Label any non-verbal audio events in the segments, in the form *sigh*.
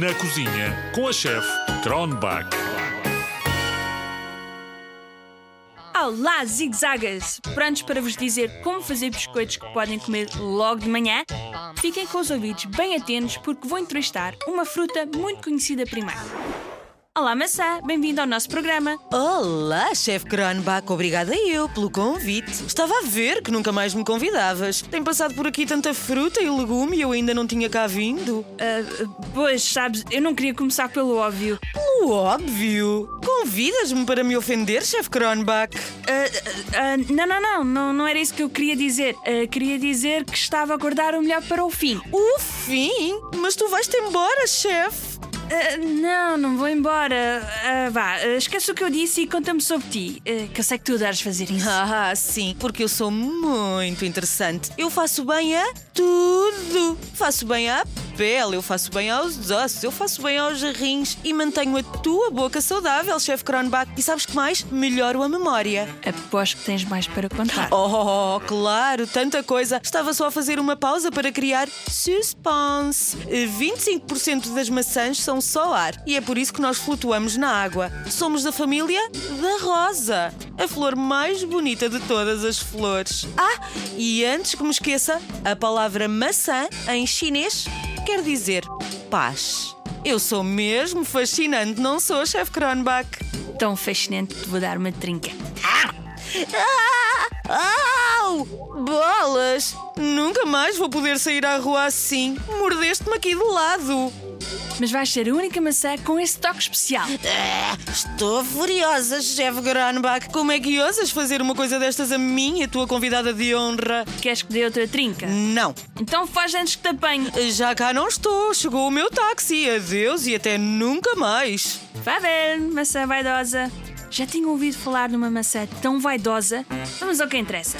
Na cozinha com a chefe Kronbach. Olá, zigzagas! Prontos para vos dizer como fazer biscoitos que podem comer logo de manhã? Fiquem com os ouvidos bem atentos porque vou entrevistar uma fruta muito conhecida primeiro. Olá, maçã! Bem-vindo ao nosso programa. Olá, chefe Kronbach, obrigada eu pelo convite. Estava a ver que nunca mais me convidavas. Tem passado por aqui tanta fruta e legume e eu ainda não tinha cá vindo. Ah, pois, sabes, eu não queria começar pelo óbvio. O óbvio. Convidas-me para me ofender, chefe Kronbach? Ah, ah, não, não, não, não, não era isso que eu queria dizer. Queria dizer que estava a guardar o melhor para o fim. O fim? Mas tu vais-te embora, chefe. Ah, não, não vou embora. Ah, vá, ah, esquece o que eu disse e conta-me sobre ti, que eu sei que tu adoras fazer isso. *laughs* Ah, sim, porque eu sou muito interessante. Eu faço bem a tudo. Faço bem à pele, eu faço bem aos ossos, eu faço bem aos rins e mantenho a tua boca saudável, chefe Kronbach. E sabes que mais? Melhoro a memória. Aposto que tens mais para contar. Oh, claro, tanta coisa. Estava só a fazer uma pausa para criar suspense. 25% das maçãs são só ar e é por isso que nós flutuamos na água. Somos da família da rosa, a flor mais bonita de todas as flores. Ah, e antes que me esqueça, a palavra maçã em chinês quer dizer paz. Eu sou mesmo fascinante, não sou, chefe Kronbach? Tão fascinante que te vou dar uma trinca. Ah! Au! Bolas! Nunca mais vou poder sair à rua assim. Mordeste-me aqui do lado. Mas vais ser a única maçã com esse toque especial. Ah, estou furiosa, chefe Granbach. Como é que ousas fazer uma coisa destas a mim, a tua convidada de honra? Queres que dê outra trinca? Não. Então faz antes que te apanhe. Já cá não estou. Chegou o meu táxi. Adeus e até nunca mais. Vai ver, maçã vaidosa. Já tinha ouvido falar numa maçã tão vaidosa? Vamos ao que interessa.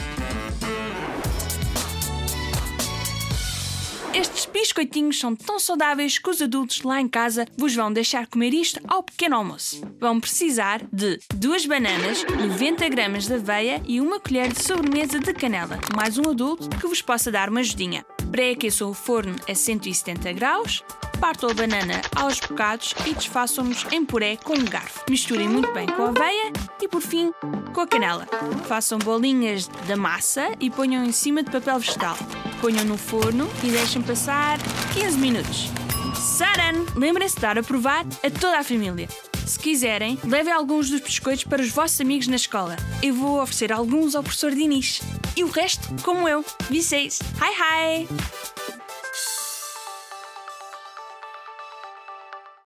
Biscoitinhos são tão saudáveis que os adultos lá em casa vos vão deixar comer isto ao pequeno almoço. Vão precisar de duas bananas, 90 gramas de aveia e uma colher de sobremesa de canela, mais um adulto que vos possa dar uma ajudinha. Pré-aqueçam o forno a 170 graus, partam a banana aos bocados e desfaçam-nos em puré com um garfo. Misturem muito bem com a aveia e, por fim, com a canela. Façam bolinhas da massa e ponham em cima de papel vegetal. Ponham no forno e deixem passar 15 minutos. Saran! Lembrem-se de dar a provar a toda a família. Se quiserem, levem alguns dos biscoitos para os vossos amigos na escola. Eu vou oferecer alguns ao professor Dinis. E o resto, como eu. Vicês. Hi, hi!